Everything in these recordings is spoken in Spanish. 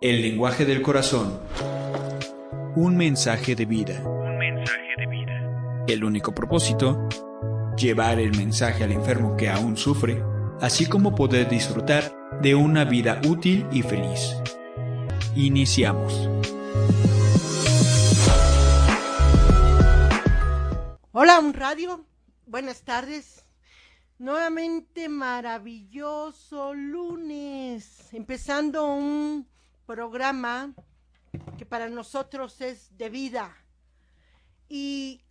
El lenguaje del corazón. Un mensaje de vida. Un mensaje de vida. El único propósito, llevar el mensaje al enfermo que aún sufre, así como poder disfrutar de una vida útil y feliz. Iniciamos. Hola, un radio. Buenas tardes. Nuevamente maravilloso lunes. Empezando un programa que para nosotros es de vida. Y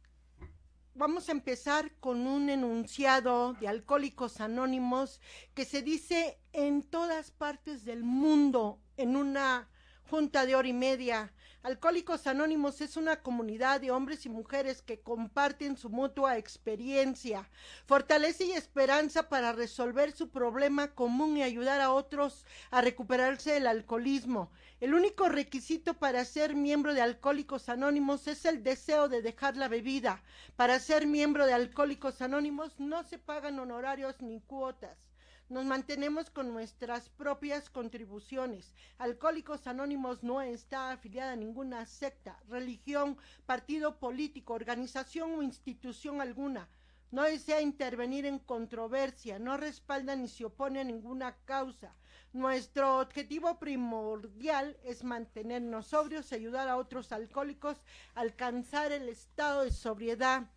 vamos a empezar con un enunciado de Alcohólicos Anónimos que se dice en todas partes del mundo en una junta de hora y media. Alcohólicos Anónimos es una comunidad de hombres y mujeres que comparten su mutua experiencia, fortaleza y esperanza para resolver su problema común y ayudar a otros a recuperarse del alcoholismo. El único requisito para ser miembro de Alcohólicos Anónimos es el deseo de dejar la bebida. Para ser miembro de Alcohólicos Anónimos no se pagan honorarios ni cuotas. Nos mantenemos con nuestras propias contribuciones. Alcohólicos Anónimos no está afiliada a ninguna secta, religión, partido político, organización o institución alguna. No desea intervenir en controversia, no respalda ni se opone a ninguna causa. Nuestro objetivo primordial es mantenernos sobrios ayudar a otros alcohólicos a alcanzar el estado de sobriedad.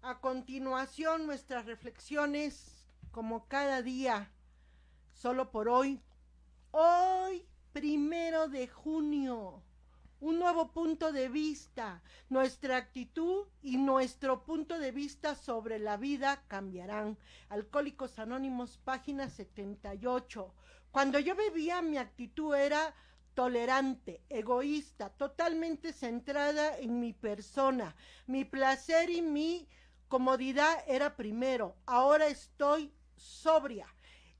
A continuación, nuestras reflexiones como cada día, solo por hoy. Hoy, primero de junio, un nuevo punto de vista. Nuestra actitud y nuestro punto de vista sobre la vida cambiarán. Alcohólicos Anónimos, página 78. Cuando yo bebía, mi actitud era tolerante, egoísta, totalmente centrada en mi persona. Mi placer y mi comodidad era primero. Ahora estoy sobria.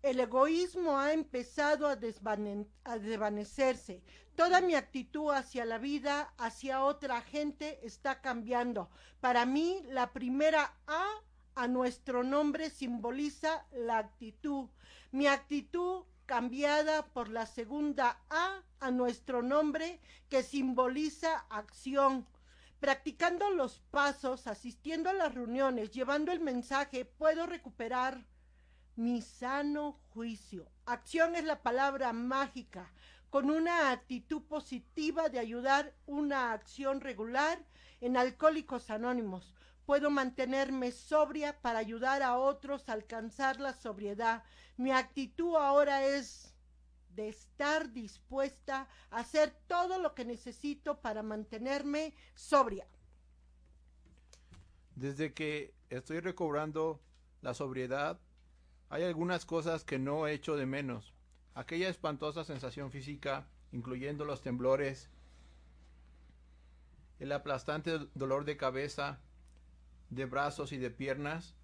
El egoísmo ha empezado a, desvanecerse. Toda mi actitud hacia la vida, hacia otra gente, está cambiando. Para mí, la primera A a nuestro nombre simboliza la actitud. Mi actitud cambiada por la segunda A a nuestro nombre que simboliza acción. Practicando los pasos, asistiendo a las reuniones, llevando el mensaje, puedo recuperar mi sano juicio. Acción es la palabra mágica. Con una actitud positiva de ayudar una acción regular en Alcohólicos Anónimos. Puedo mantenerme sobria para ayudar a otros a alcanzar la sobriedad. Mi actitud ahora es de estar dispuesta a hacer todo lo que necesito para mantenerme sobria. Desde que estoy recobrando la sobriedad, hay algunas cosas que no he hecho de menos. Aquella espantosa sensación física, incluyendo los temblores, el aplastante dolor de cabeza, de brazos y de piernas,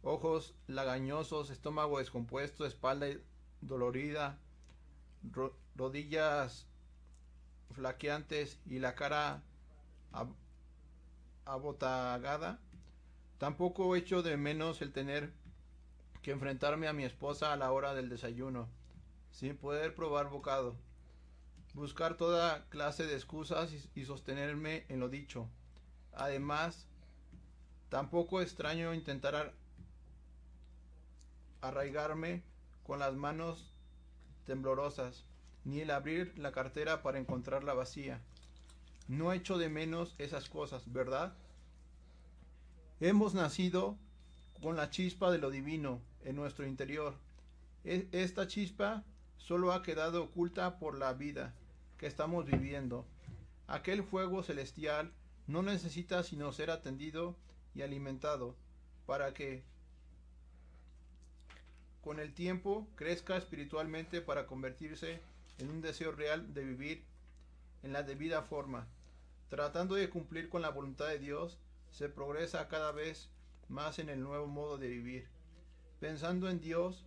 ojos lagañosos, estómago descompuesto, espalda dolorida, ro rodillas flaqueantes y la cara ab abotagada. Tampoco echo de menos el tener que enfrentarme a mi esposa a la hora del desayuno, sin poder probar bocado, buscar toda clase de excusas y, sostenerme en lo dicho. Además, tampoco extraño intentar arraigarme con las manos temblorosas, ni el abrir la cartera para encontrarla vacía. No echo de menos esas cosas, ¿verdad? Hemos nacido con la chispa de lo divino en nuestro interior. E esta chispa solo ha quedado oculta por la vida que estamos viviendo. Aquel fuego celestial no necesita sino ser atendido y alimentado para que con el tiempo crezca espiritualmente para convertirse en un deseo real de vivir en la debida forma. Tratando de cumplir con la voluntad de Dios, se progresa cada vez más en el nuevo modo de vivir. Pensando en Dios,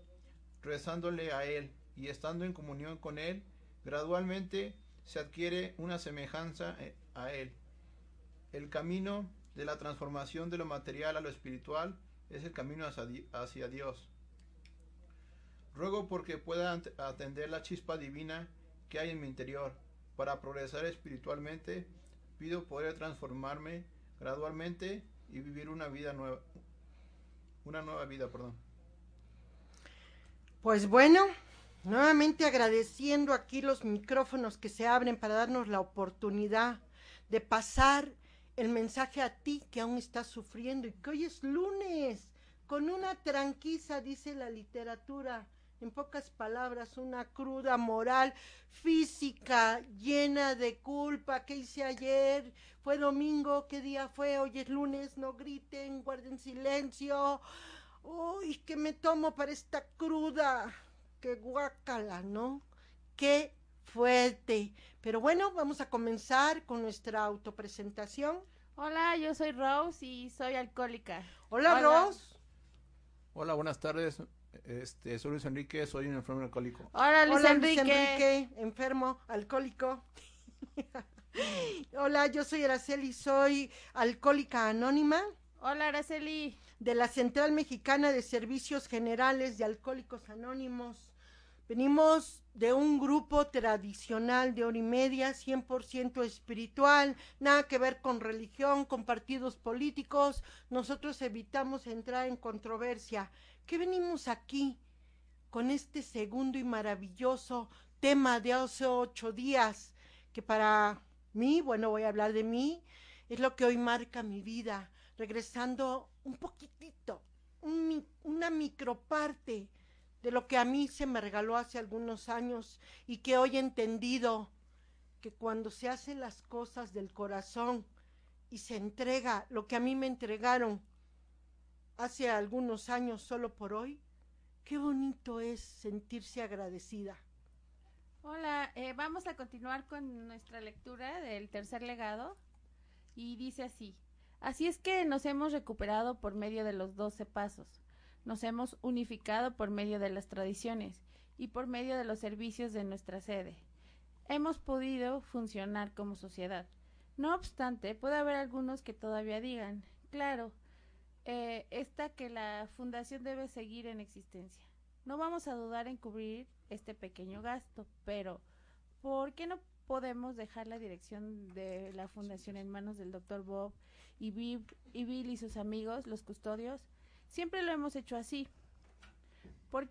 rezándole a Él y estando en comunión con Él, gradualmente se adquiere una semejanza eh, a Él. El camino de la transformación de lo material a lo espiritual es el camino hacia Dios. Ruego porque pueda atender la chispa divina que hay en mi interior. Para progresar espiritualmente, pido poder transformarme gradualmente y vivir una vida nueva. Una nueva vida, perdón. Pues bueno, nuevamente agradeciendo aquí los micrófonos que se abren para darnos la oportunidad de pasar el mensaje a ti que aún estás sufriendo y que hoy es lunes, con una tranquiza, dice la literatura en pocas palabras, una cruda moral física llena de culpa. ¿Qué hice ayer? ¿Fue domingo? ¿Qué día fue? Hoy es lunes, no griten, guarden silencio. Uy, ¿qué me tomo para esta cruda? Qué guacala, ¿no? Qué fuerte. Pero bueno, vamos a comenzar con nuestra autopresentación. Hola, yo soy Rose y soy alcohólica. Hola, Hola. Rose. Hola, buenas tardes. Este, soy Luis Enrique, soy un enfermo alcohólico. Hola, Luis, Enrique. enfermo alcohólico. Hola, yo soy Araceli, soy alcohólica anónima. Hola, Araceli. De la Central Mexicana de Servicios Generales de Alcohólicos Anónimos. Venimos de un grupo tradicional de hora y media, 100% espiritual, nada que ver con religión, con partidos políticos. Nosotros evitamos entrar en controversia qué venimos aquí con este segundo y maravilloso tema de hace ocho días, que para mí, bueno, voy a hablar de mí, es lo que hoy marca mi vida, regresando un poquitito, un, una microparte de lo que a mí se me regaló hace algunos años y que hoy he entendido que cuando se hacen las cosas del corazón y se entrega lo que a mí me entregaron, hace algunos años solo por hoy, qué bonito es sentirse agradecida. Hola, eh, vamos a continuar con nuestra lectura del tercer legado y dice así, así es que nos hemos recuperado por medio de los doce pasos, nos hemos unificado por medio de las tradiciones y por medio de los servicios de nuestra sede. Hemos podido funcionar como sociedad. No obstante, puede haber algunos que todavía digan, claro, eh, esta que la fundación debe seguir en existencia. No vamos a dudar en cubrir este pequeño gasto, pero ¿por qué no podemos dejar la dirección de la fundación en manos del doctor Bob y, y Bill y sus amigos, los custodios? Siempre lo hemos hecho así. ¿Por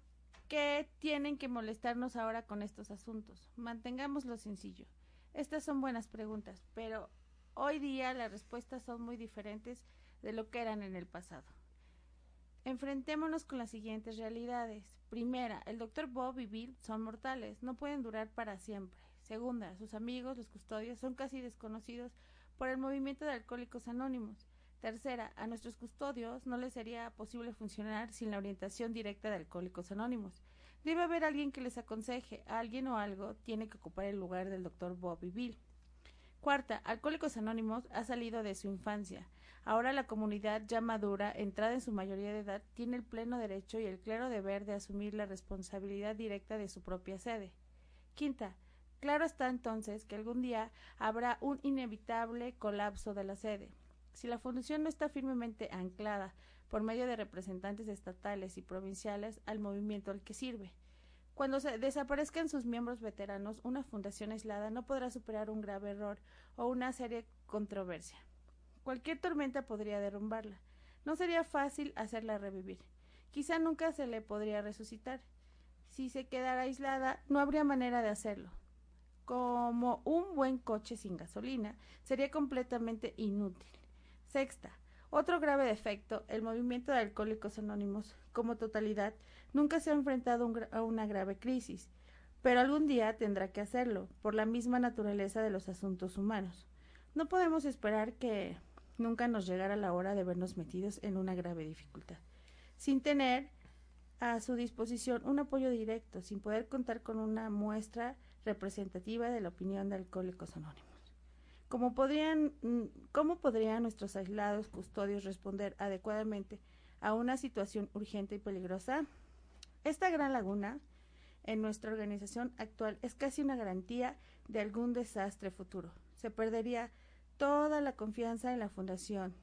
qué tienen que molestarnos ahora con estos asuntos? Mantengámoslo sencillo. Estas son buenas preguntas, pero hoy día las respuestas son muy diferentes de lo que eran en el pasado. Enfrentémonos con las siguientes realidades. Primera, el doctor Bob y Bill son mortales, no pueden durar para siempre. Segunda, sus amigos, los custodios, son casi desconocidos por el movimiento de alcohólicos anónimos. Tercera, a nuestros custodios no les sería posible funcionar sin la orientación directa de alcohólicos anónimos. Debe haber alguien que les aconseje, alguien o algo tiene que ocupar el lugar del doctor Bob y Bill. Cuarta, Alcohólicos Anónimos ha salido de su infancia. Ahora la comunidad ya madura, entrada en su mayoría de edad, tiene el pleno derecho y el claro deber de asumir la responsabilidad directa de su propia sede. Quinta, claro está entonces que algún día habrá un inevitable colapso de la sede. Si la fundación no está firmemente anclada por medio de representantes estatales y provinciales al movimiento al que sirve. Cuando se desaparezcan sus miembros veteranos, una fundación aislada no podrá superar un grave error o una seria controversia. Cualquier tormenta podría derrumbarla. No sería fácil hacerla revivir. Quizá nunca se le podría resucitar. Si se quedara aislada, no habría manera de hacerlo. Como un buen coche sin gasolina, sería completamente inútil. Sexta, otro grave defecto, el movimiento de alcohólicos anónimos, como totalidad, nunca se ha enfrentado a una grave crisis, pero algún día tendrá que hacerlo, por la misma naturaleza de los asuntos humanos. No podemos esperar que nunca nos llegara la hora de vernos metidos en una grave dificultad, sin tener a su disposición un apoyo directo, sin poder contar con una muestra representativa de la opinión de Alcohólicos Anónimos. ¿Cómo podrían, mm, ¿Cómo podrían nuestros aislados custodios responder adecuadamente a una situación urgente y peligrosa? Esta gran laguna en nuestra organización actual es casi una garantía de algún desastre futuro. Se perdería toda la confianza en la fundación.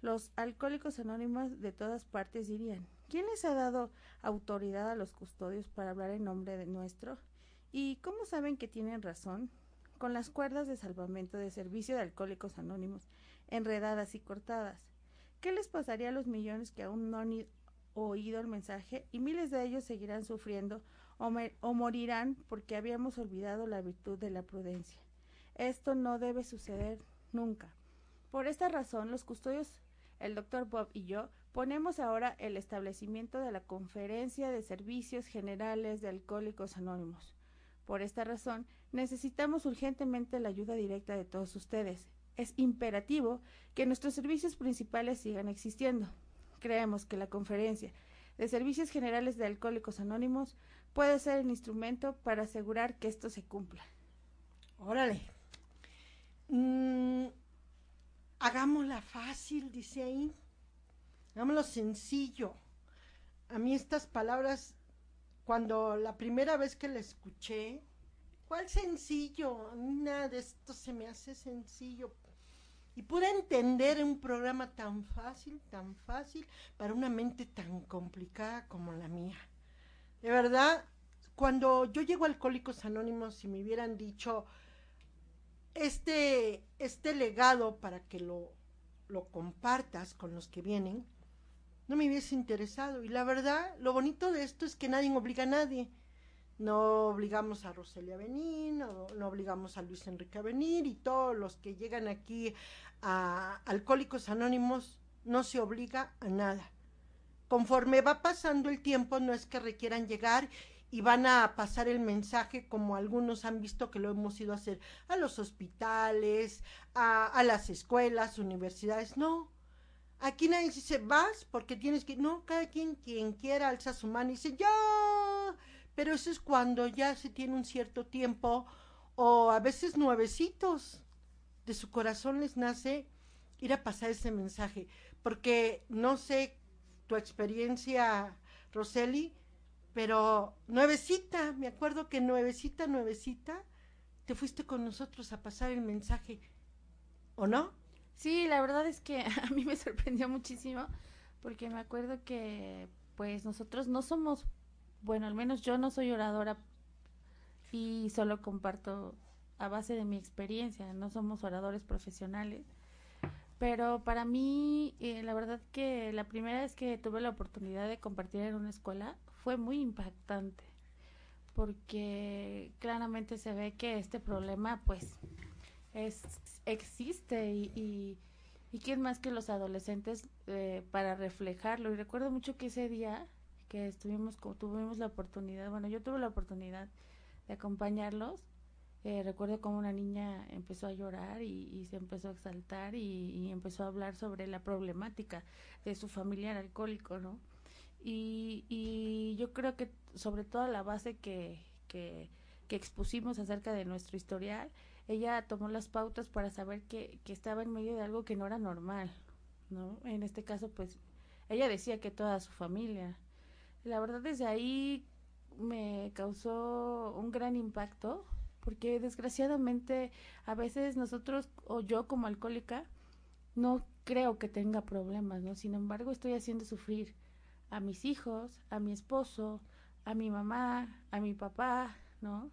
Los alcohólicos anónimos de todas partes dirían, ¿quién les ha dado autoridad a los custodios para hablar en nombre de nuestro? ¿Y cómo saben que tienen razón? Con las cuerdas de salvamento de servicio de alcohólicos anónimos, enredadas y cortadas. ¿Qué les pasaría a los millones que aún no han oído el mensaje y miles de ellos seguirán sufriendo o, o morirán porque habíamos olvidado la virtud de la prudencia? Esto no debe suceder nunca. Por esta razón, los custodios, el doctor Bob y yo, ponemos ahora el establecimiento de la Conferencia de Servicios Generales de Alcohólicos Anónimos. Por esta razón, necesitamos urgentemente la ayuda directa de todos ustedes. Es imperativo que nuestros servicios principales sigan existiendo. Creemos que la Conferencia de Servicios Generales de Alcohólicos Anónimos puede ser el instrumento para asegurar que esto se cumpla. Órale. Mm, hagámosla fácil, dice ahí. Hagámoslo sencillo. A mí estas palabras, cuando la primera vez que la escuché, ¿cuál sencillo? Nada de esto se me hace sencillo. Y pude entender un programa tan fácil, tan fácil, para una mente tan complicada como la mía. De verdad, cuando yo llego a Alcohólicos Anónimos y me hubieran dicho, este, este legado para que lo, lo compartas con los que vienen, no me hubiese interesado. Y la verdad, lo bonito de esto es que nadie obliga a nadie. No obligamos a Roselia a venir, no, no, obligamos a Luis Enrique a venir y todos los que llegan aquí a Alcohólicos Anónimos no se obliga a nada. Conforme va pasando el tiempo, no es que requieran llegar y van a pasar el mensaje como algunos han visto que lo hemos ido a hacer a los hospitales, a, a las escuelas, universidades. No, aquí nadie dice vas porque tienes que, no, cada quien quien quiera alza su mano y dice yo, pero eso es cuando ya se tiene un cierto tiempo o a veces nuevecitos de su corazón les nace ir a pasar ese mensaje, porque no sé tu experiencia, Roseli, pero nuevecita, me acuerdo que nuevecita, nuevecita, te fuiste con nosotros a pasar el mensaje, ¿o no? Sí, la verdad es que a mí me sorprendió muchísimo, porque me acuerdo que pues nosotros no somos, bueno, al menos yo no soy oradora y solo comparto a base de mi experiencia, no somos oradores profesionales. Pero para mí, eh, la verdad que la primera vez que tuve la oportunidad de compartir en una escuela fue muy impactante porque claramente se ve que este problema pues existe y, ¿Y quién más que los adolescentes eh, para reflejarlo? Y recuerdo mucho que ese día que estuvimos, tuvimos la oportunidad, bueno, yo tuve la oportunidad de acompañarlos, eh, recuerdo como una niña empezó a llorar y, se empezó a exaltar y, empezó a hablar sobre la problemática de su familiar alcohólico, ¿no? Y, y yo creo que sobre todo la base que, que expusimos acerca de nuestro historial, ella tomó las pautas para saber que, que estaba en medio de algo que no era normal, ¿no? En este caso, pues, ella decía que toda su familia. La verdad, desde ahí me causó un gran impacto, porque desgraciadamente a veces nosotros, o yo como alcohólica, no creo que tenga problemas, ¿no? Sin embargo, estoy haciendo sufrir a mis hijos, a mi esposo, a mi mamá, a mi papá, ¿no?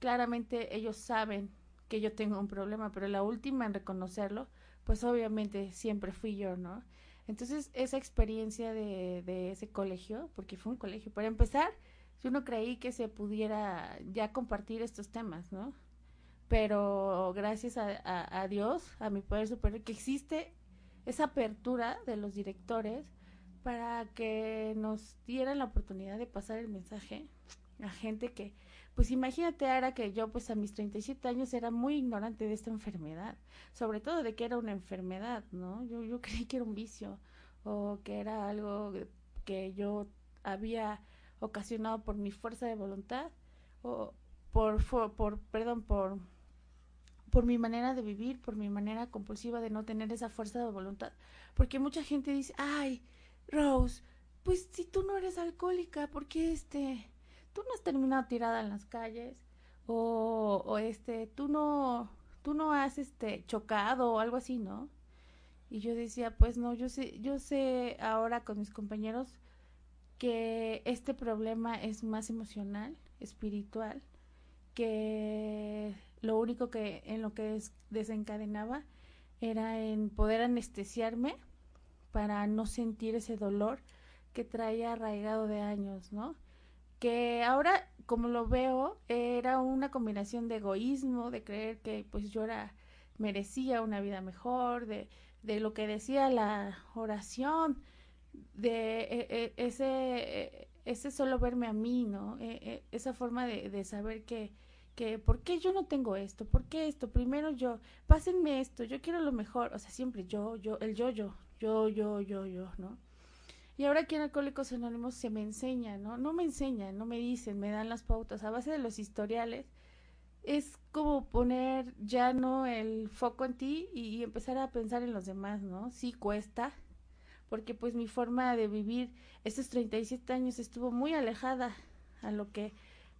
Claramente ellos saben que yo tengo un problema, pero la última en reconocerlo, pues obviamente siempre fui yo, ¿no? Entonces, esa experiencia de, de ese colegio, porque fue un colegio, para empezar, yo no creí que se pudiera ya compartir estos temas, ¿no? Pero gracias a, a, a Dios, a mi poder superior, que existe esa apertura de los directores para que nos dieran la oportunidad de pasar el mensaje a gente que, pues imagínate ahora que yo pues a mis 37 años era muy ignorante de esta enfermedad, sobre todo de que era una enfermedad, ¿no? Yo, yo creí que era un vicio o que era algo que yo había ocasionado por mi fuerza de voluntad o por, por, perdón, por por mi manera de vivir, por mi manera compulsiva de no tener esa fuerza de voluntad. Porque mucha gente dice, ay, Rose, pues si tú no eres alcohólica, ¿por qué este, tú no has terminado tirada en las calles? O, este, tú no, tú no has este chocado o algo así, ¿no? Y yo decía, pues no, yo sé, yo sé ahora con mis compañeros que este problema es más emocional, espiritual, que lo único que en lo que des desencadenaba era en poder anestesiarme para no sentir ese dolor que traía arraigado de años, ¿no? Que ahora, como lo veo, era una combinación de egoísmo, de creer que pues yo era, merecía una vida mejor, de, de lo que decía la oración, de e, e, ese, ese solo verme a mí, ¿no? E, esa forma de, de saber que, que ¿por qué yo no tengo esto? ¿Por qué esto? Primero yo, pásenme esto, yo quiero lo mejor, o sea, siempre yo, yo, el yo, yo, yo, yo, yo, yo, ¿no? Y ahora aquí en Alcohólicos Anónimos se me enseña, ¿no? No me enseñan, no me dicen, me dan las pautas a base de los historiales. Es como poner ya no el foco en ti y, empezar a pensar en los demás, ¿no? Sí cuesta, porque pues mi forma de vivir estos 37 años estuvo muy alejada a lo que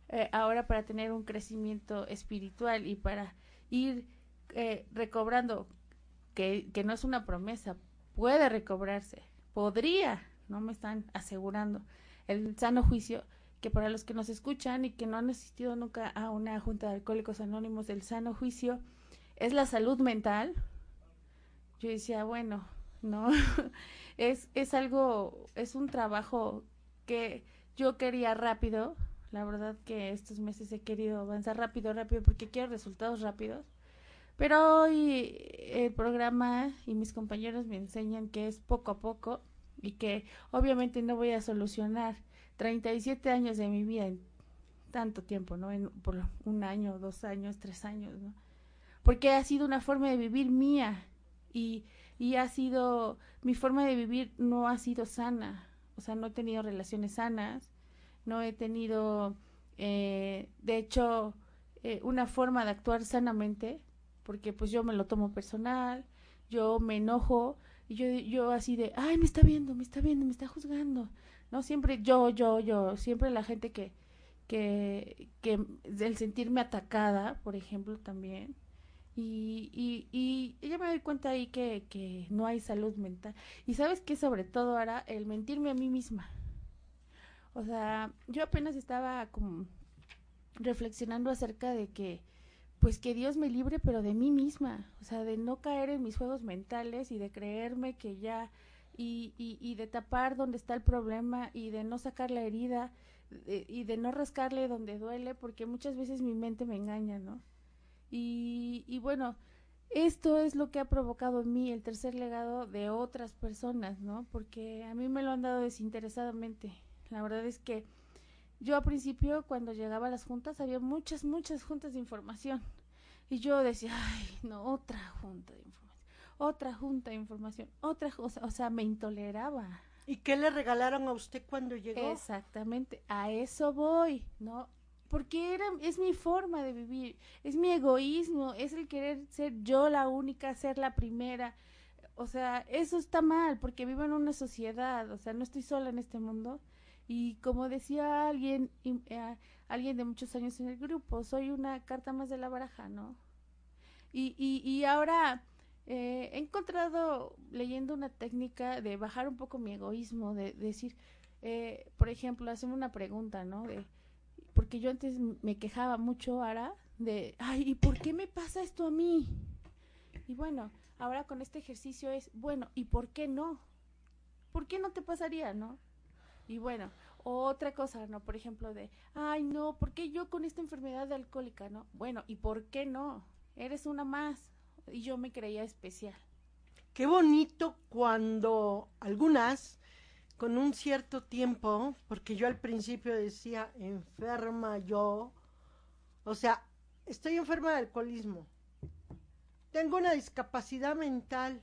eh, ahora para tener un crecimiento espiritual y para ir eh, recobrando, que, que no es una promesa, puede recobrarse, podría, no me están asegurando, el sano juicio, que para los que nos escuchan y que no han asistido nunca a una junta de alcohólicos anónimos, el sano juicio es la salud mental. Yo decía, bueno, no, es, es algo, es un trabajo que yo quería rápido, la verdad que estos meses he querido avanzar rápido, rápido, porque quiero resultados rápidos. Pero hoy el programa y mis compañeros me enseñan que es poco a poco y que obviamente no voy a solucionar 37 años de mi vida en tanto tiempo, ¿no? En, por un año, dos años, tres años, ¿no? Porque ha sido una forma de vivir mía y, y ha sido, mi forma de vivir no ha sido sana, o sea, no he tenido relaciones sanas, no he tenido, eh, de hecho, eh, una forma de actuar sanamente, porque pues yo me lo tomo personal, yo me enojo, yo, yo así de, ay, me está viendo, me está viendo, me está juzgando, ¿no? Siempre yo, yo, yo, siempre la gente que, que, que el sentirme atacada, por ejemplo, también, y, y, ya me doy cuenta ahí que, que no hay salud mental. Y sabes que sobre todo ahora el mentirme a mí misma. O sea, yo apenas estaba como reflexionando acerca de que, pues que Dios me libre, pero de mí misma. O sea, de no caer en mis juegos mentales y de creerme que ya, y, y, de tapar donde está el problema y de no sacar la herida de, y de no rascarle donde duele, porque muchas veces mi mente me engaña, ¿no? Y, y bueno, esto es lo que ha provocado en mí el tercer legado de otras personas, ¿no? Porque a mí me lo han dado desinteresadamente. La verdad es que yo al principio cuando llegaba a las juntas había muchas, muchas juntas de información. Y yo decía, ay, no, otra junta de información, otra junta de información, otra, o sea, o sea, me intoleraba. ¿Y qué le regalaron a usted cuando llegó? Exactamente, a eso voy, ¿no? Porque era, es mi forma de vivir, es mi egoísmo, es el querer ser yo la única, ser la primera. O sea, eso está mal, porque vivo en una sociedad, o sea, no estoy sola en este mundo. Y como decía alguien, eh, alguien de muchos años en el grupo, soy una carta más de la baraja, ¿no? Y, y, y ahora eh, he encontrado leyendo una técnica de bajar un poco mi egoísmo, de, decir, eh, por ejemplo, hacerme una pregunta, ¿no? De, porque yo antes me quejaba mucho ahora de, ay, ¿y por qué me pasa esto a mí? Y bueno, ahora con este ejercicio es, bueno, ¿y por qué no? ¿Por qué no te pasaría, no? Y bueno, otra cosa, ¿no? Por ejemplo, de, ay, no, ¿por qué yo con esta enfermedad de alcohólica, no? Bueno, ¿y por qué no? Eres una más. Y yo me creía especial. Qué bonito cuando algunas, con un cierto tiempo, porque yo al principio decía, enferma yo, o sea, estoy enferma de alcoholismo, tengo una discapacidad mental,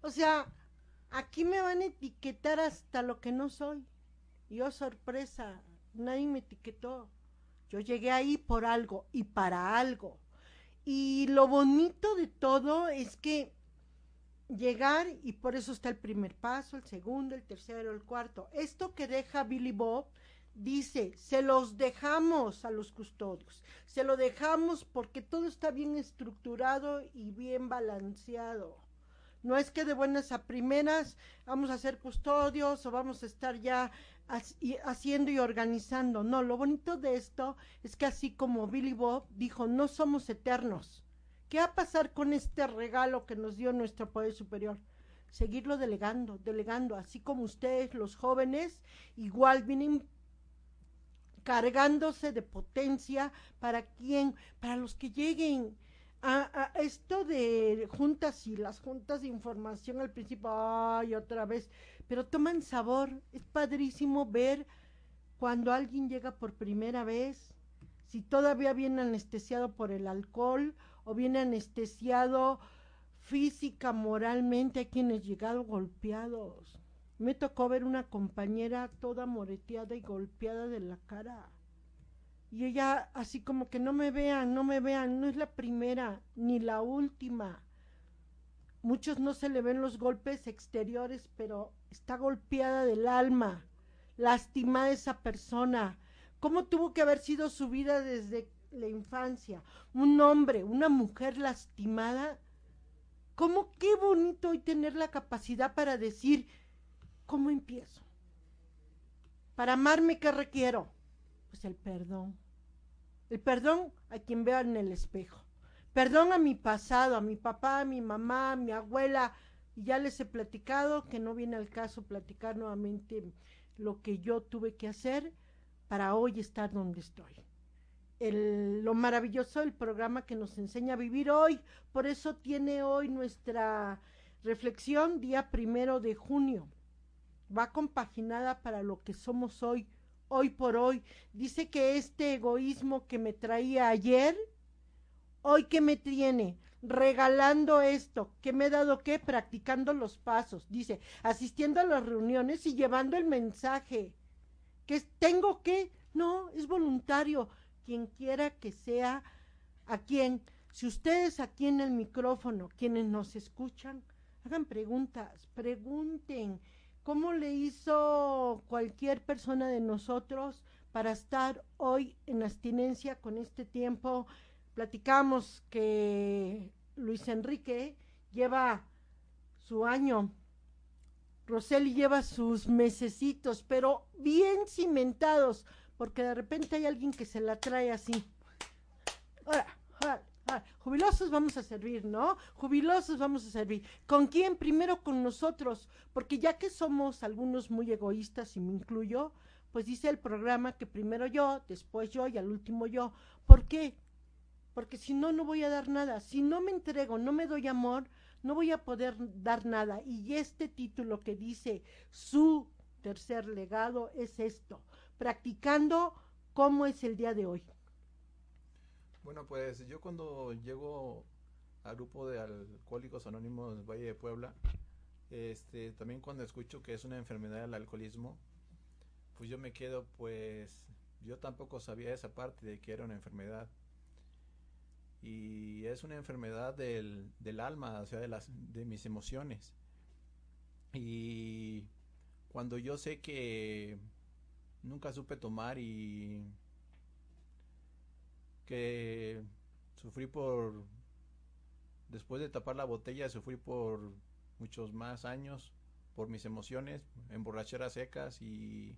o sea, aquí me van a etiquetar hasta lo que no soy. Y oh, sorpresa, nadie me etiquetó. Yo llegué ahí por algo y para algo. Y lo bonito de todo es que llegar, y por eso está el primer paso, el segundo, el tercero, el cuarto. Esto que deja Billy Bob dice, se los dejamos a los custodios, se lo dejamos porque todo está bien estructurado y bien balanceado. No es que de buenas a primeras vamos a ser custodios o vamos a estar ya haciendo y organizando. No, lo bonito de esto es que así como Billy Bob dijo, no somos eternos. ¿Qué va a pasar con este regalo que nos dio nuestro poder superior? Seguirlo delegando, delegando, así como ustedes, los jóvenes, igual vienen cargándose de potencia para quién, para los que lleguen a, a esto de juntas y las juntas de información al principio, ay, otra vez, pero toman sabor, es padrísimo ver cuando alguien llega por primera vez, si todavía viene anestesiado por el alcohol o viene anestesiado física, moralmente, hay quienes llegado golpeados. Me tocó ver una compañera toda moreteada y golpeada de la cara. Y ella así como que no me vean, no me vean, no es la primera ni la última. Muchos no se le ven los golpes exteriores, pero está golpeada del alma, lastimada esa persona. ¿Cómo tuvo que haber sido su vida desde la infancia? Un hombre, una mujer lastimada. ¿Cómo qué bonito hoy tener la capacidad para decir, ¿cómo empiezo? Para amarme, ¿qué requiero? Pues el perdón. El perdón a quien vea en el espejo. Perdón a mi pasado, a mi papá, a mi mamá, a mi abuela. Y ya les he platicado que no viene al caso platicar nuevamente lo que yo tuve que hacer para hoy estar donde estoy. El, lo maravilloso del programa que nos enseña a vivir hoy. Por eso tiene hoy nuestra reflexión día primero de junio. Va compaginada para lo que somos hoy, hoy por hoy. Dice que este egoísmo que me traía ayer, hoy que me tiene regalando esto, que me he dado que practicando los pasos, dice, asistiendo a las reuniones y llevando el mensaje. Que tengo que, no, es voluntario, quien quiera que sea, a quien, si ustedes aquí en el micrófono, quienes nos escuchan, hagan preguntas, pregunten, ¿cómo le hizo cualquier persona de nosotros para estar hoy en abstinencia con este tiempo? Platicamos que Luis Enrique lleva su año, Roseli lleva sus mesecitos, pero bien cimentados, porque de repente hay alguien que se la trae así. Ahora, jubilosos vamos a servir, ¿no? Jubilosos vamos a servir. ¿Con quién? Primero con nosotros, porque ya que somos algunos muy egoístas, y me incluyo, pues dice el programa que primero yo, después yo y al último yo. ¿Por qué? porque si no, no voy a dar nada. Si no me entrego, no me doy amor, no voy a poder dar nada. Y este título que dice su tercer legado es esto, practicando cómo es el día de hoy. Bueno, pues yo cuando llego al grupo de alcohólicos anónimos Valle de Puebla, este, también cuando escucho que es una enfermedad el alcoholismo, pues yo me quedo, pues yo tampoco sabía esa parte de que era una enfermedad. Y es una enfermedad del, del alma, o sea, de, las, de mis emociones. Y cuando yo sé que nunca supe tomar y que sufrí por después de tapar la botella sufrí por muchos más años por mis emociones en borracheras secas y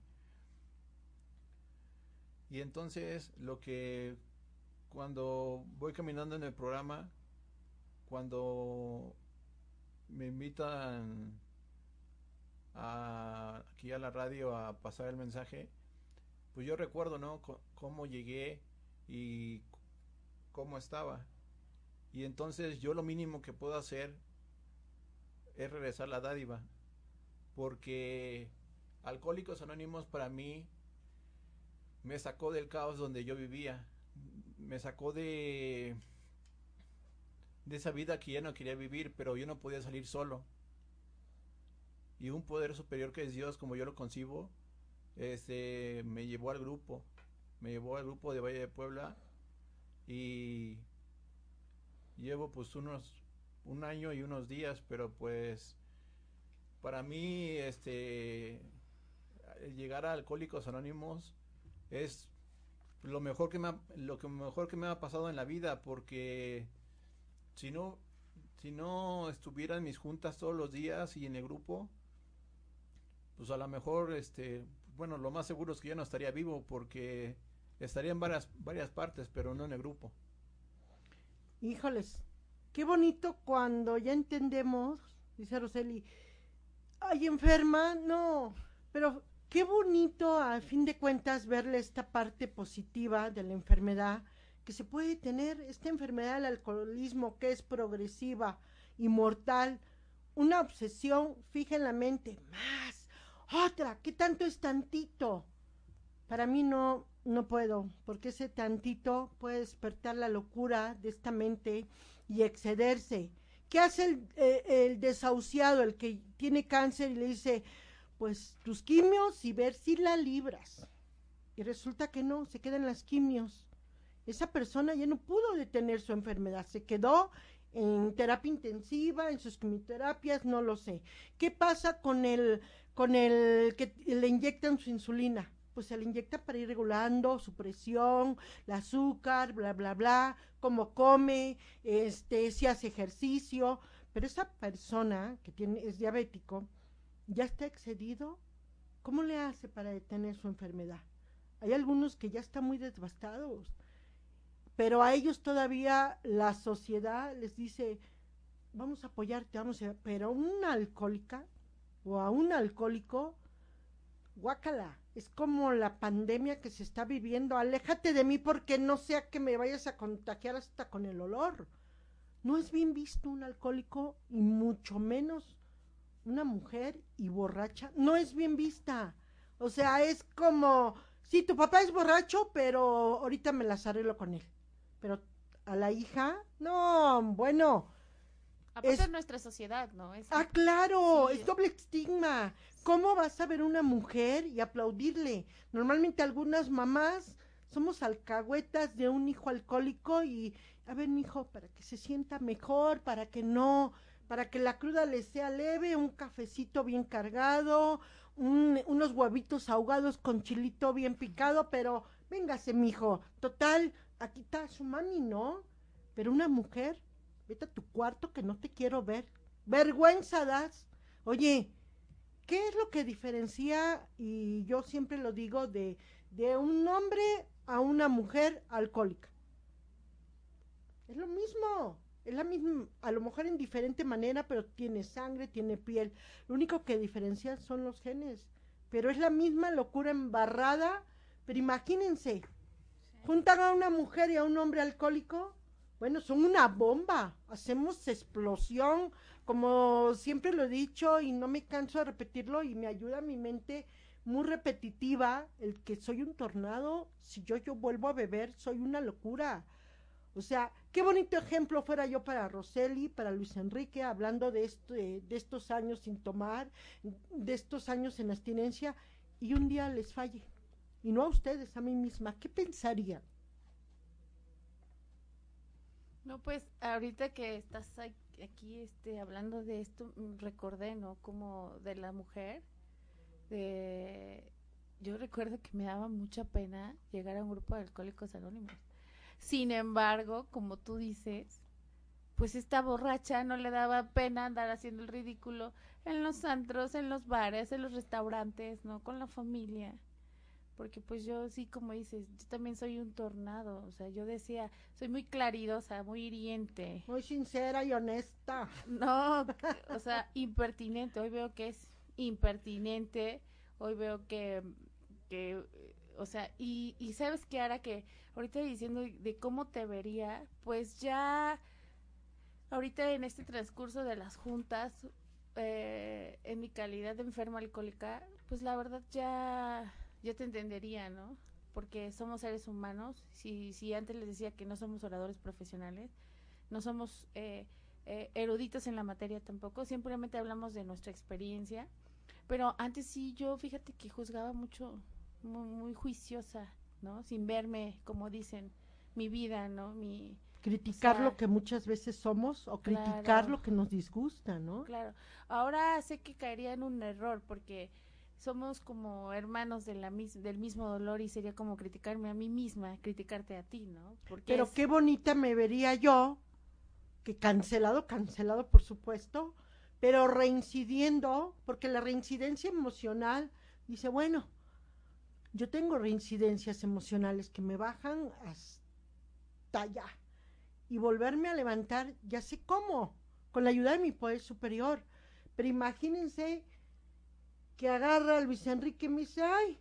y entonces lo que cuando voy caminando en el programa cuando me invitan a, aquí a la radio a pasar el mensaje, pues yo recuerdo, ¿no? cómo llegué y cómo estaba. Y entonces yo lo mínimo que puedo hacer es regresar la dádiva. Porque Alcohólicos Anónimos para mí me sacó del caos donde yo vivía. Me sacó de de esa vida que ya no quería vivir, pero yo no podía salir solo y un poder superior que es Dios, como yo lo concibo, este, me llevó al grupo, me llevó al grupo de Valle de Puebla y llevo pues unos un año y unos días, pero pues para mí este llegar a Alcohólicos Anónimos es lo mejor que me ha, lo que mejor que me ha pasado en la vida porque si no si no estuviera en mis juntas todos los días y en el grupo pues a lo mejor, este, bueno, lo más seguro es que ya no estaría vivo porque estaría en varias, varias partes, pero no en el grupo. Híjoles, qué bonito cuando ya entendemos, dice Roseli, ay, enferma, no, pero qué bonito a fin de cuentas verle esta parte positiva de la enfermedad que se puede tener, esta enfermedad del alcoholismo que es progresiva y mortal, una obsesión fija en la mente, más otra, ¿qué tanto es tantito? Para mí no, no puedo, porque ese tantito puede despertar la locura de esta mente y excederse. ¿Qué hace el, eh, el desahuciado, el que tiene cáncer y le dice, pues tus quimios y ver si la libras? Y resulta que no, se quedan las quimios. Esa persona ya no pudo detener su enfermedad, se quedó en terapia intensiva, en sus quimioterapias, no lo sé. ¿Qué pasa con el con el que le inyectan su insulina. Pues se le inyecta para ir regulando su presión, el azúcar, bla, bla, bla, cómo come, este, si hace ejercicio. Pero esa persona que tiene, es diabético, ya está excedido. ¿Cómo le hace para detener su enfermedad? Hay algunos que ya están muy devastados, pero a ellos todavía la sociedad les dice, vamos a apoyarte, vamos a... Pero una alcohólica o a un alcohólico, guácala, es como la pandemia que se está viviendo, aléjate de mí porque no sea que me vayas a contagiar hasta con el olor. No es bien visto un alcohólico y mucho menos una mujer y borracha, no es bien vista. O sea, es como, sí, tu papá es borracho, pero ahorita me las arreglo con él. Pero a la hija, no, bueno, Aparte es, nuestra sociedad, ¿no? Es, ah, claro, es doble estigma. ¿Cómo vas a ver una mujer y aplaudirle? Normalmente algunas mamás somos alcahuetas de un hijo alcohólico y, a ver, mi hijo, para que se sienta mejor, para que no, para que la cruda le sea leve, un cafecito bien cargado, unos huevitos ahogados con chilito bien picado, pero véngase, hijo, total, aquí está su mami, ¿no? Pero una mujer vete a tu cuarto que no te quiero ver. Vergüenza das. Oye, ¿qué es lo que diferencia, y yo siempre lo digo, de, de un hombre a una mujer alcohólica? Es lo mismo, es la misma, a lo mejor en diferente manera, pero tiene sangre, tiene piel. Lo único que diferencia son los genes, pero es la misma locura embarrada. Pero imagínense, juntan a una mujer y a un hombre alcohólico bueno, son una bomba, hacemos explosión, como siempre lo he dicho y no me canso de repetirlo y me ayuda mi mente muy repetitiva el que soy un tornado, si yo yo vuelvo a beber, soy una locura. O sea, qué bonito ejemplo fuera yo para Roseli, para Luis Enrique, hablando de, esto, de, de estos años sin tomar, de estos años en abstinencia, y un día les falle. Y no a ustedes, a mí misma. ¿Qué pensarían? No, pues ahorita que estás aquí este, hablando de esto, mm, recordé, ¿no? Como de la mujer, de... Yo recuerdo que me daba mucha pena llegar a un grupo de alcohólicos anónimos. Sin embargo, como tú dices, pues esta borracha no le daba pena andar haciendo el ridículo en los antros, en los bares, en los restaurantes, ¿no? Con la familia. Porque pues yo sí, como dices, yo también soy un tornado. O sea, yo decía, soy muy claridosa, muy hiriente. Muy sincera y honesta. No, o sea, impertinente. Hoy veo que es impertinente. Hoy veo que, que o sea, y, y sabes que ahora que ahorita diciendo de cómo te vería, pues ya ahorita en este transcurso de las juntas, eh, en mi calidad de enferma alcohólica, pues la verdad ya, ya te entendería, ¿no? Porque somos seres humanos. Si, si antes les decía que no somos oradores profesionales, no somos eh, eh, eruditos en la materia tampoco, simplemente hablamos de nuestra experiencia. Pero antes sí, yo fíjate que juzgaba mucho, muy, muy juiciosa, ¿no? Sin verme, como dicen, mi vida, ¿no? Mi, Criticar O sea, lo que muchas veces somos o criticar claro. lo que nos disgusta, ¿no? Claro. Ahora sé que caería en un error porque somos como hermanos de la mis- del mismo dolor y sería como criticarme a mí misma, criticarte a ti, ¿no? Porque Pero es- qué bonita me vería yo, que cancelado, cancelado por supuesto, pero reincidiendo, porque la reincidencia emocional dice, bueno, yo tengo reincidencias emocionales que me bajan hasta allá. Y volverme a levantar, ya sé cómo, con la ayuda de mi poder superior. Pero imagínense que agarra a Luis Enrique y me dice, ay,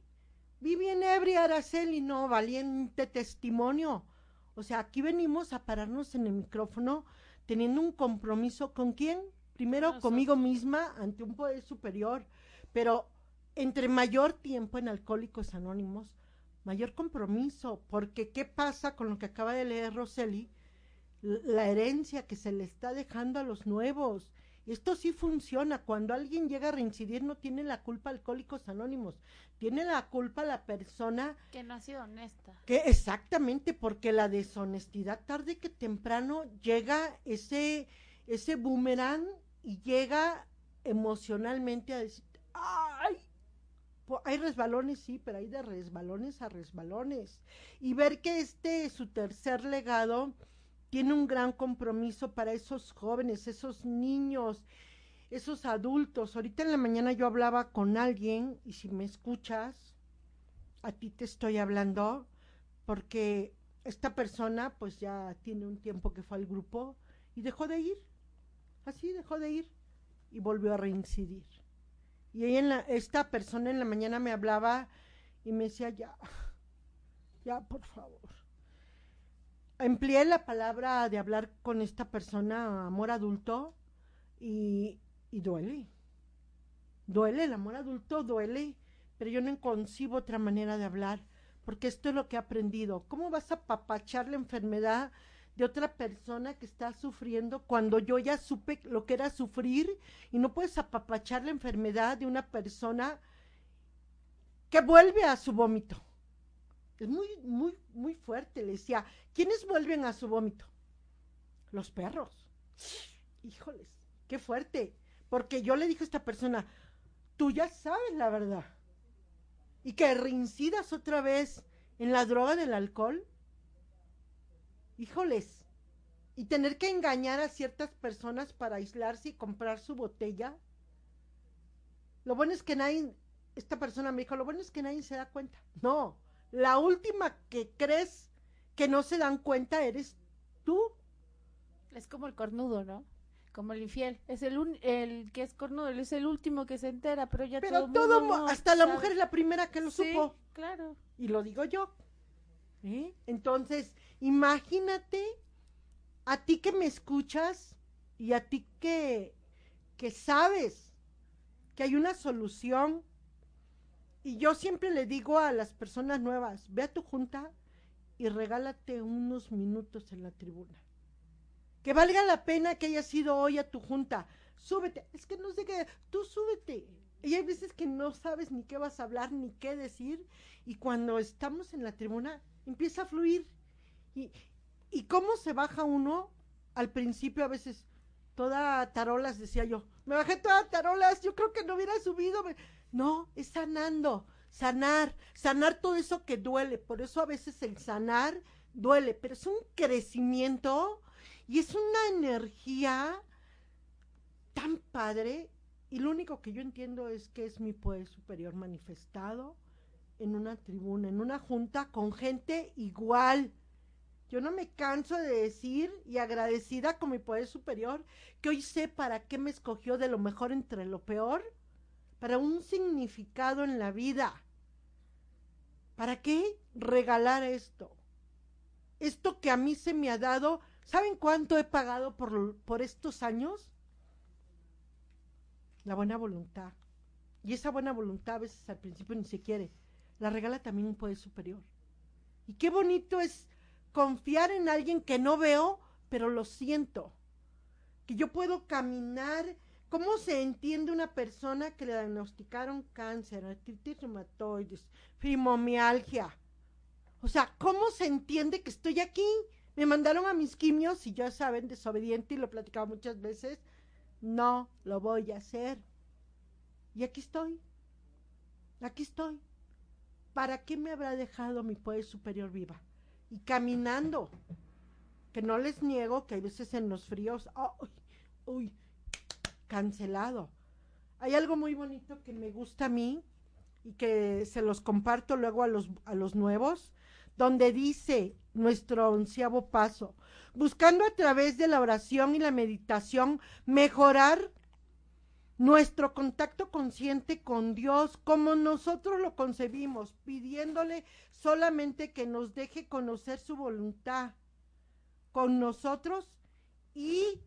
vi bien ebria Araceli, no, valiente testimonio. O sea, aquí venimos a pararnos en el micrófono teniendo un compromiso con quién? Primero conmigo misma ante un poder superior, pero entre mayor tiempo en Alcohólicos Anónimos, mayor compromiso, porque ¿qué pasa con lo que acaba de leer Roseli? La herencia que se le está dejando a los nuevos. Esto sí funciona. Cuando alguien llega a reincidir, no tiene la culpa Alcohólicos Anónimos. Tiene la culpa la persona que no ha sido honesta. que exactamente, porque la deshonestidad tarde que temprano llega ese, ese boomerang y llega emocionalmente a decir, ay, hay resbalones, sí, pero hay de resbalones a resbalones. Y ver que este, su tercer legado, tiene un gran compromiso para esos jóvenes, esos niños, esos adultos. Ahorita en la mañana yo hablaba con alguien, y si me escuchas, a ti te estoy hablando, porque esta persona pues ya tiene un tiempo que fue al grupo y dejó de ir, así dejó de ir y volvió a reincidir. Y ella en la, esta persona en la mañana me hablaba y me decía, ya, ya, por favor. Empleé la palabra de hablar con esta persona, amor adulto, y, y duele. Duele, el amor adulto duele, pero yo no concibo otra manera de hablar, porque esto es lo que he aprendido. ¿Cómo vas a papachar la enfermedad de otra persona que está sufriendo cuando yo ya supe lo que era sufrir y no puedes apapachar la enfermedad de una persona que vuelve a su vómito? Es muy, muy, muy fuerte. Le decía, ¿quiénes vuelven a su vómito? Los perros. Híjoles, qué fuerte. Porque yo le dije a esta persona, tú ya sabes la verdad. Y que reincidas otra vez en la droga del alcohol. Híjoles. Y tener que engañar a ciertas personas para aislarse y comprar su botella. Lo bueno es que nadie, esta persona me dijo, lo bueno es que nadie se da cuenta. No, la última que crees que no se dan cuenta eres tú. Es como el cornudo, ¿no? Como el infiel. Es el, un- el que es cornudo, él es el último que se entera, pero ya Pero todo, todo, mundo mu- no hasta la mujer es la primera que lo Sí, supo. claro. Y lo digo yo. ¿Eh? Entonces, imagínate a ti que me escuchas y a ti que, que sabes que hay una solución. Y yo siempre le digo a las personas nuevas, ve a tu junta y regálate unos minutos en la tribuna. Que valga la pena que hayas ido hoy a tu junta. Súbete. Es que no sé qué, tú súbete. Y hay veces que no sabes ni qué vas a hablar, ni qué decir. Y cuando estamos en la tribuna, empieza a fluir. Y, y cómo se baja uno al principio a veces toda tarolas, decía yo. Me bajé toda tarolas, yo creo que no hubiera subido. No, es sanando, sanar, sanar todo eso que duele. Por eso a veces el sanar duele, pero es un crecimiento y es una energía tan padre. Y lo único que yo entiendo es que es mi poder superior manifestado en una tribuna, en una junta con gente igual. Yo no me canso de decir y agradecida con mi poder superior que hoy sé para qué me escogió de lo mejor entre lo peor, para un significado en la vida. ¿Para qué regalar esto? Esto que a mí se me ha dado, ¿saben cuánto he pagado por, por estos años? La buena voluntad. Y esa buena voluntad a veces al principio ni se quiere. La regala también un poder superior. Y qué bonito es confiar en alguien que no veo, pero lo siento. Que yo puedo caminar. ¿Cómo se entiende una persona que le diagnosticaron cáncer, artritis reumatoides, fibromialgia? O sea, ¿cómo se entiende que estoy aquí? Me mandaron a mis quimios y ya saben, desobediente y lo he platicado muchas veces. No lo voy a hacer. Y aquí estoy. Aquí estoy. ¿Para qué me habrá dejado mi poder superior viva? y caminando. Que no les niego que hay veces en los fríos, ¡ay! uy, cancelado. Hay algo muy bonito que me gusta a mí y que se los comparto luego a los, a los nuevos, donde dice nuestro onceavo paso, buscando a través de la oración y la meditación mejorar nuestro contacto consciente con Dios, como nosotros lo concebimos, pidiéndole solamente que nos deje conocer su voluntad con nosotros y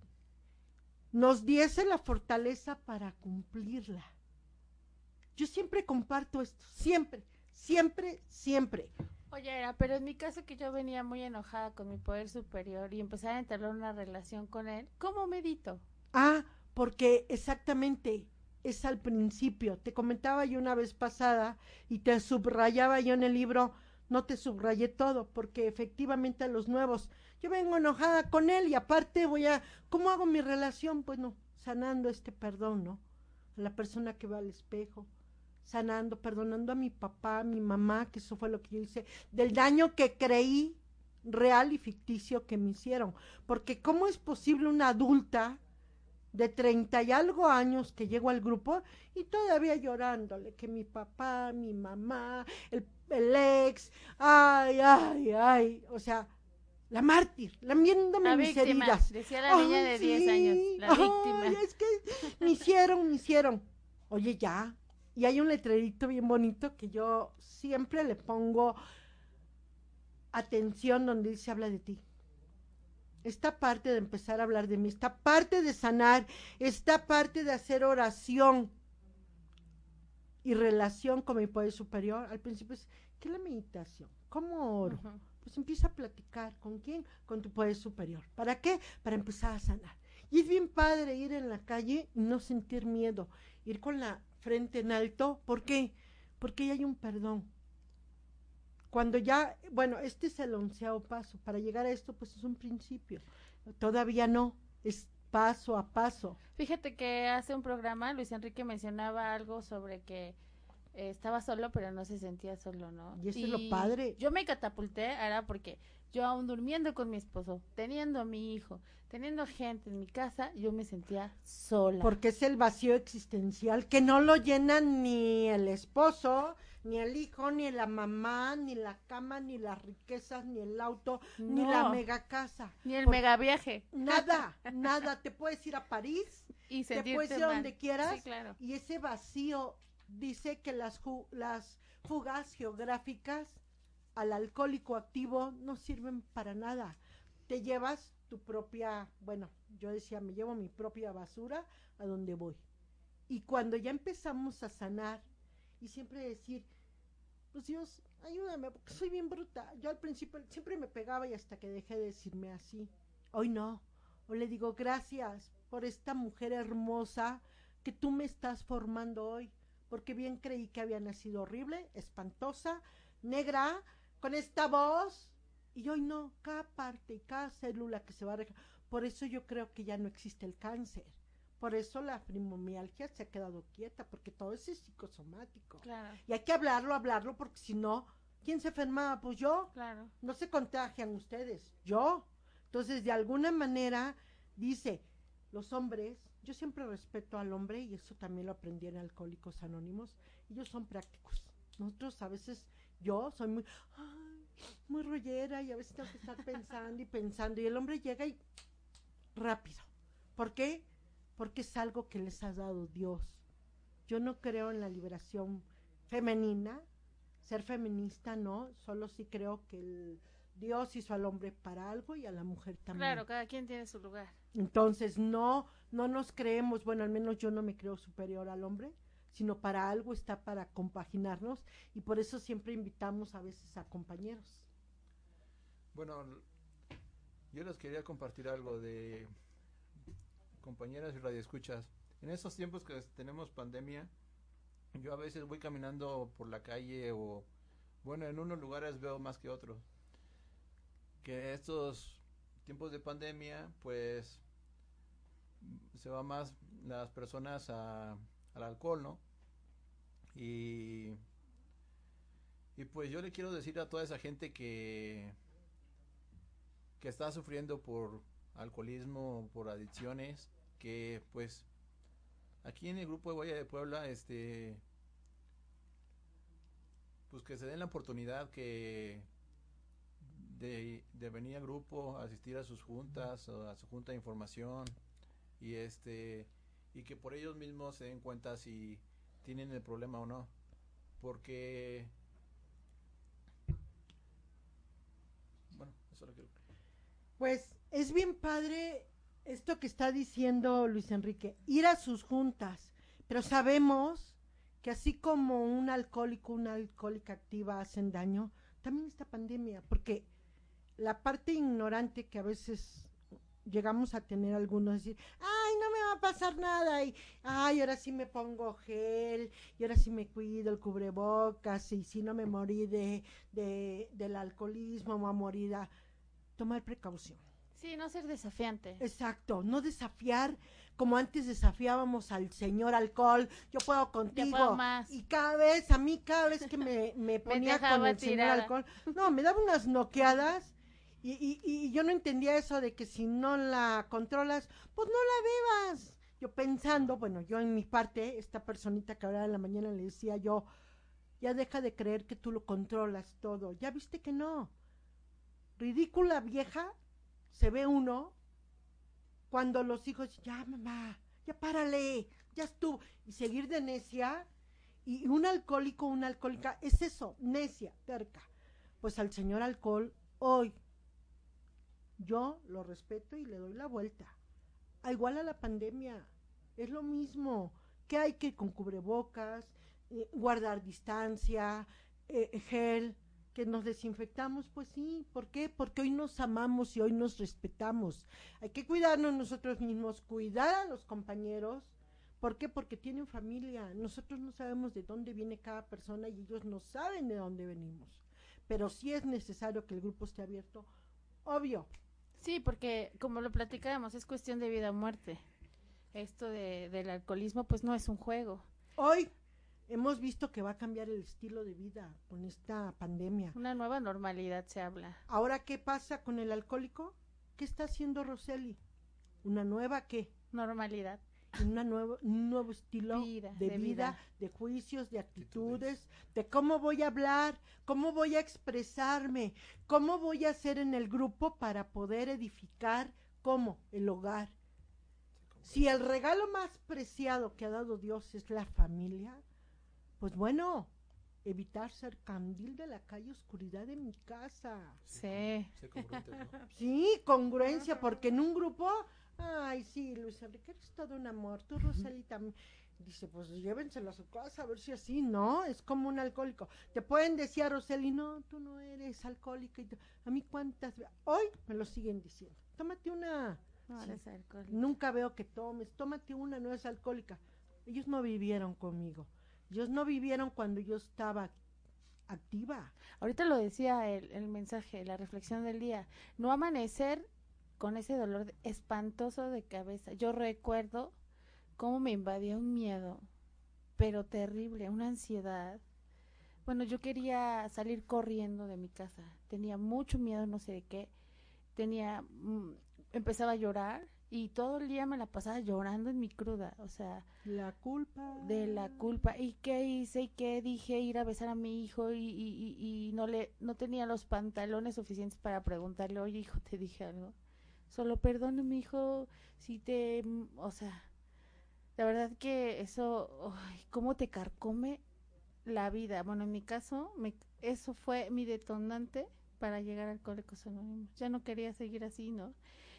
nos diese la fortaleza para cumplirla. Yo siempre comparto esto, siempre, siempre, siempre. Oye, era, pero en mi caso que yo venía muy enojada con mi poder superior y empecé a entablar una relación con él, ¿cómo medito? Ah, porque exactamente es al principio. Te comentaba yo una vez pasada y te subrayaba yo en el libro, no te subrayé todo, porque efectivamente a los nuevos, yo vengo enojada con él y aparte voy a, ¿cómo hago mi relación? Pues no, sanando este perdón, ¿no? A la persona que va al espejo, sanando, perdonando a mi papá, a mi mamá, que eso fue lo que yo hice, del daño que creí real y ficticio que me hicieron. Porque ¿cómo es posible una adulta de treinta y algo años que llego al grupo y todavía llorándole que mi papá, mi mamá, el, el ex, ay, ay, ay, o sea, la mártir, lamiéndome La mis víctima, heridas. decía la niña de 10 años, la víctima. es que me hicieron, me hicieron. Oye, ya. Y hay un letrerito bien bonito que yo siempre le pongo atención donde dice habla de ti. Esta parte de empezar a hablar de mí, esta parte de sanar, esta parte de hacer oración y relación con mi poder superior. Al principio es, ¿qué es la meditación? ¿Cómo oro? Pues empieza a platicar. ¿Con quién? Con tu poder superior. ¿Para qué? Para empezar a sanar. Y es bien padre ir en la calle y no sentir miedo, ir con la frente en alto. ¿Por qué? Porque ya hay un perdón. Cuando ya, bueno, este es el onceavo paso. Para llegar a esto, pues es un principio. Todavía no, es paso a paso. Fíjate que hace un programa Luis Enrique mencionaba algo sobre que eh, estaba solo, pero no se sentía solo, ¿no? Y eso es lo padre. Yo me catapulté, era porque yo aún durmiendo con mi esposo, teniendo a mi hijo, teniendo gente en mi casa, yo me sentía sola. Porque es el vacío existencial que no lo llena ni el esposo, ni el hijo, ni la mamá, ni la cama, ni las riquezas, ni el auto, ni la mega casa. Ni el mega viaje. Nada, nada. Te puedes ir a París, Y te puedes ir a donde quieras. Sí, claro. Y ese vacío dice que las, fugas geográficas al alcohólico activo no sirven para nada. Te llevas tu propia, bueno, yo decía, me llevo mi propia basura a donde voy. Y cuando ya empezamos a sanar y siempre decir, pues Dios, ayúdame, porque soy bien bruta. Yo al principio siempre me pegaba y hasta que dejé de decirme así. Hoy no. Hoy le digo, gracias por esta mujer hermosa que tú me estás formando hoy. Porque bien creí que había nacido horrible, espantosa, negra, con esta voz. Y hoy no, cada parte y cada célula que se va a... Por eso yo creo que ya no existe el cáncer. Por eso la fibromialgia se ha quedado quieta, porque todo eso es psicosomático. Claro. Y hay que hablarlo, hablarlo, porque si no, ¿quién se enfermaba? Pues yo. Claro. No se contagian ustedes, yo. Entonces, de alguna manera, dice, los hombres, yo siempre respeto al hombre, y eso también lo aprendí en Alcohólicos Anónimos, ellos son prácticos. Nosotros a veces, yo soy muy, ay, muy rollera, y a veces tengo que estar pensando y pensando, y el hombre llega y rápido. ¿Por qué? Porque es algo que les ha dado Dios. Yo no creo en la liberación femenina, ser feminista no, solo sí creo que el Dios hizo al hombre para algo y a la mujer también. Claro, cada quien tiene su lugar. Entonces, no, no nos creemos, bueno, al menos yo no me creo superior al hombre, sino para algo está para compaginarnos y por eso siempre invitamos a veces a compañeros. Bueno, yo les quería compartir algo de compañeras y radioescuchas. En estos tiempos que tenemos pandemia, yo a veces voy caminando por la calle o, bueno, en unos lugares veo más que otros. Que estos tiempos de pandemia, pues, se va más las personas a, al alcohol, ¿no? Y, y pues yo le quiero decir a toda esa gente que, que está sufriendo por alcoholismo, por adicciones, que pues aquí en el grupo de Valle de Puebla, este, pues que se den la oportunidad que de, de venir al grupo, asistir a sus juntas, a su junta de información y este y que por ellos mismos se den cuenta si tienen el problema o no, porque bueno, eso es lo que Pues es bien padre esto que está diciendo Luis Enrique, ir a sus juntas, pero sabemos que así como un alcohólico, una alcohólica activa hacen daño, también esta pandemia, porque la parte ignorante que a veces llegamos a tener algunos decir, ay, no me va a pasar nada, y ay, ahora sí me pongo gel, y ahora sí me cuido el cubrebocas, y si no me morí de, de del alcoholismo, me voy a morir a tomar precaución. Sí, no ser desafiante. Exacto, no desafiar como antes desafiábamos al señor alcohol, yo puedo contigo. puedo más. Y cada vez, a mí cada vez que me, me ponía con el señor alcohol, no, me daba unas noqueadas y, y, y yo no entendía eso de que si no la controlas, pues no la bebas. Yo pensando, bueno, yo en mi parte, esta personita que ahora en la mañana le decía yo, ya deja de creer que tú lo controlas todo, ya viste que no. Ridícula vieja se ve uno cuando los hijos, ya mamá, ya párale, ya estuvo, y seguir de necia, y un alcohólico, una alcohólica, es eso, necia, terca. Pues al señor alcohol, hoy, yo lo respeto y le doy la vuelta. A igual a la pandemia, es lo mismo, que hay que con cubrebocas, eh, guardar distancia, eh, gel, que nos desinfectamos, pues sí, ¿por qué? Porque hoy nos amamos y hoy nos respetamos. Hay que cuidarnos nosotros mismos, cuidar a los compañeros. ¿Por qué? Porque tienen familia. Nosotros no sabemos de dónde viene cada persona y ellos no saben de dónde venimos. Pero sí es necesario que el grupo esté abierto. Obvio. Sí, porque como lo platicábamos, es cuestión de vida o muerte. Esto de, del alcoholismo, pues no es un juego. Hoy hemos visto que va a cambiar el estilo de vida con esta pandemia. Una nueva normalidad se habla. Ahora, ¿qué pasa con el alcohólico? ¿Qué está haciendo Roseli? ¿Una nueva qué? Normalidad. Una nuevo, un nuevo estilo Vida, de, de vida, vida. de juicios, de actitudes, de cómo voy a hablar, cómo voy a expresarme, cómo voy a hacer en el grupo para poder edificar, ¿cómo? El hogar. Si el regalo más preciado que ha dado Dios es la familia, pues bueno, evitar ser candil de la calle oscuridad de mi casa. Sí. Sí, congruencia, porque en un grupo, ay, sí, Luis Enrique, eres todo un amor, tú, Rosalita, también. Dice, pues llévenselo a su casa a ver si así, ¿no? Es como un alcohólico. Te pueden decir a Roseli, no, tú no eres alcohólica. Y a mí cuántas, ve- hoy me lo siguen diciendo. Tómate una, No, Sí. eres alcohólico. nunca veo que tomes, tómate una, no es alcohólica. Ellos no vivieron conmigo. Ellos no vivieron cuando yo estaba activa. Ahorita lo decía el, el mensaje, la reflexión del día. No amanecer con ese dolor espantoso de cabeza. Yo recuerdo cómo me invadía un miedo, pero terrible, una ansiedad. Bueno, yo quería salir corriendo de mi casa. Tenía mucho miedo, no sé de qué. Tenía, mm, empezaba a llorar y todo el día me la pasaba llorando en mi cruda. O sea, La culpa. de la culpa y qué hice y qué dije ir a besar a mi hijo y, y, y, y no le no tenía los pantalones suficientes para preguntarle oye hijo te dije algo solo perdóname hijo si te mm, o sea la verdad que eso ay, cómo te carcome la vida bueno en mi caso me, eso fue mi detonante para llegar al Alcohólicos Anónimos ya no quería seguir así no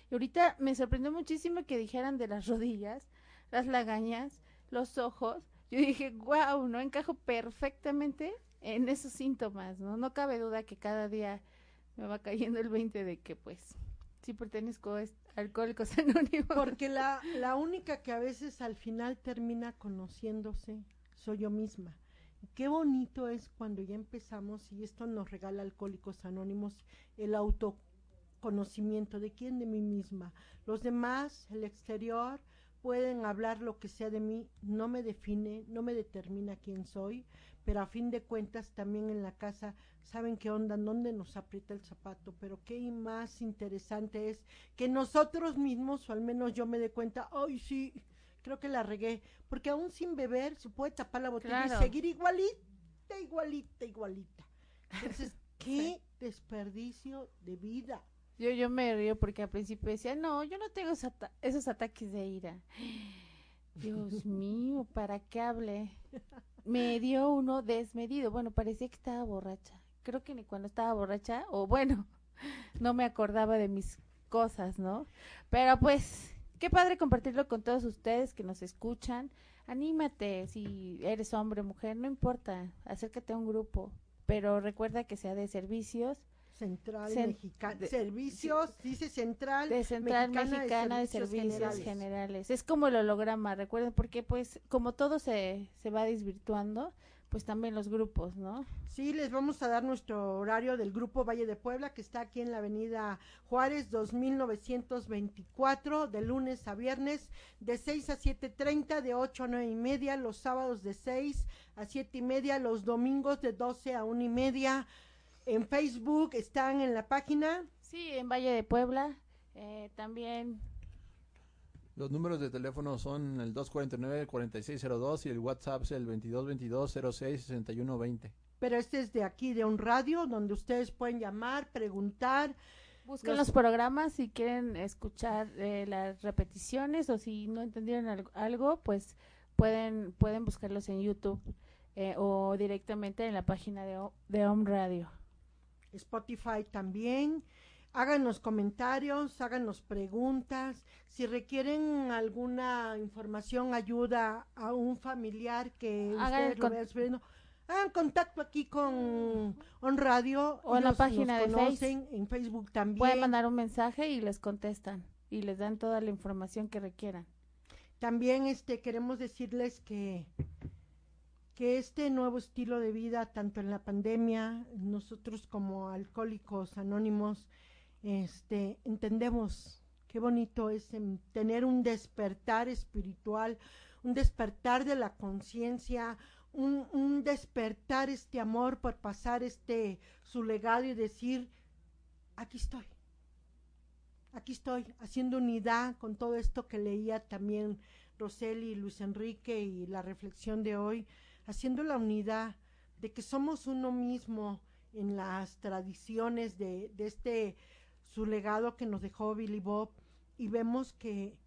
y ahorita me sorprendió muchísimo que dijeran de las rodillas las lagañas, los ojos. Yo dije, wow, no encajo perfectamente en esos síntomas, ¿no? No cabe duda que cada día me va cayendo el 20 de que, pues, sí pertenezco a Alcohólicos Anónimos. Porque la, la única que a veces al final termina conociéndose soy yo misma. Qué bonito es cuando ya empezamos, y esto nos regala Alcohólicos Anónimos, el autoconocimiento de quién, de mí misma. Los demás, el exterior, pueden hablar lo que sea de mí, no me define, no me determina quién soy, pero a fin de cuentas también en la casa saben qué onda, dónde nos aprieta el zapato, pero qué más interesante es que nosotros mismos, o al menos yo me dé cuenta, ay sí, creo que la regué, porque aún sin beber se puede tapar la botella Claro. y seguir igualita, igualita, igualita. Entonces, qué desperdicio de vida. Yo, yo me río porque al principio decía, no, yo no tengo esos, ata- esos ataques de ira. Dios mío, ¿para qué hablé? Me dio uno desmedido. Bueno, parecía que estaba borracha. Creo que ni cuando estaba borracha, o bueno, no me acordaba de mis cosas, ¿no? Pero pues, qué padre compartirlo con todos ustedes que nos escuchan. Anímate, si eres hombre o mujer, no importa, acércate a un grupo. Pero recuerda que sea de servicios Central Cen- Mexicana, de- servicios, dice Central, de Central Mexicana, de Servicios, Generales. generales. Es como el holograma, recuerden, porque pues como todo se, se va desvirtuando, pues también los grupos, ¿no? Sí, les vamos a dar nuestro horario del Grupo Valle de Puebla, que está aquí en la avenida Juárez 2924, de lunes a viernes, de 6 a 7.30, de 8 a 9 y media, los sábados de 6 a 7 y media, los domingos de 12 a 1 y media. En Facebook están en la página. Sí, en Valle de Puebla, eh, también Los números de teléfono son el 249-4602 y el WhatsApp es el 2222-066120. Pero este es de aquí, de un radio, donde ustedes pueden llamar, preguntar. busquen Los- los programas si quieren escuchar eh, las repeticiones o si no entendieron algo, algo, pues pueden, pueden buscarlos en YouTube eh, o directamente en la página de, O- de Home Radio. Spotify también. Háganos comentarios, háganos preguntas. Si requieren alguna información, ayuda a un familiar que Hagan lo sufriendo, hagan contacto aquí con On Radio. O en la página de conocen, En Facebook también. Pueden mandar un mensaje y les contestan y les dan toda la información que requieran. También este queremos decirles que que este nuevo estilo de vida, tanto en la pandemia, nosotros como alcohólicos anónimos, este entendemos qué bonito es tener un despertar espiritual, un despertar de la conciencia, un, un despertar este amor por pasar este su legado y decir aquí estoy aquí estoy haciendo unidad con todo esto que leía también Roseli Luis Enrique y la reflexión de hoy, haciendo la unidad de que somos uno mismo en las tradiciones de, este su legado que nos dejó Billy Bob y vemos que,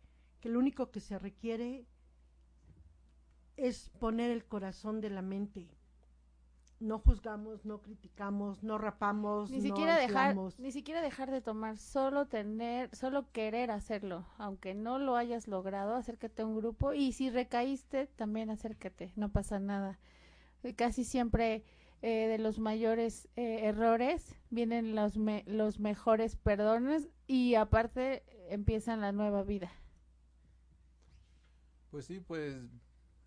que lo único que se requiere es poner el corazón de la mente no juzgamos, no criticamos, no rapamos, Ni no siquiera dejar, aislamos. ni siquiera dejar de tomar, solo tener, solo querer hacerlo, aunque no lo hayas logrado, acércate a un grupo y si recaíste, también acércate, no pasa nada. Eh, Casi siempre eh, de los mayores eh, errores vienen los me- los mejores perdones y aparte empiezan la nueva vida. Pues sí, pues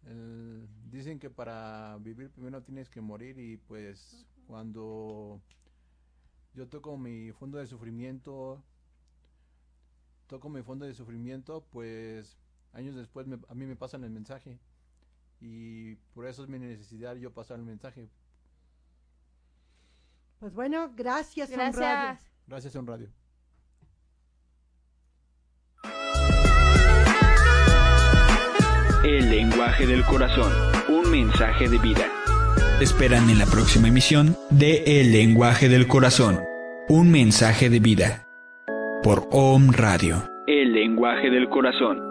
el- dicen que para vivir primero tienes que morir y pues cuando yo toco mi fondo de sufrimiento, toco mi fondo de sufrimiento, pues años después me- a mí me pasan el mensaje y por eso es mi necesidad yo pasar el mensaje. Pues bueno, gracias, Son Radio. Gracias. Gracias a un radio. El lenguaje del corazón, un mensaje de vida. Esperan en la próxima emisión de El lenguaje del corazón, un mensaje de vida. Por Om Radio. El lenguaje del corazón.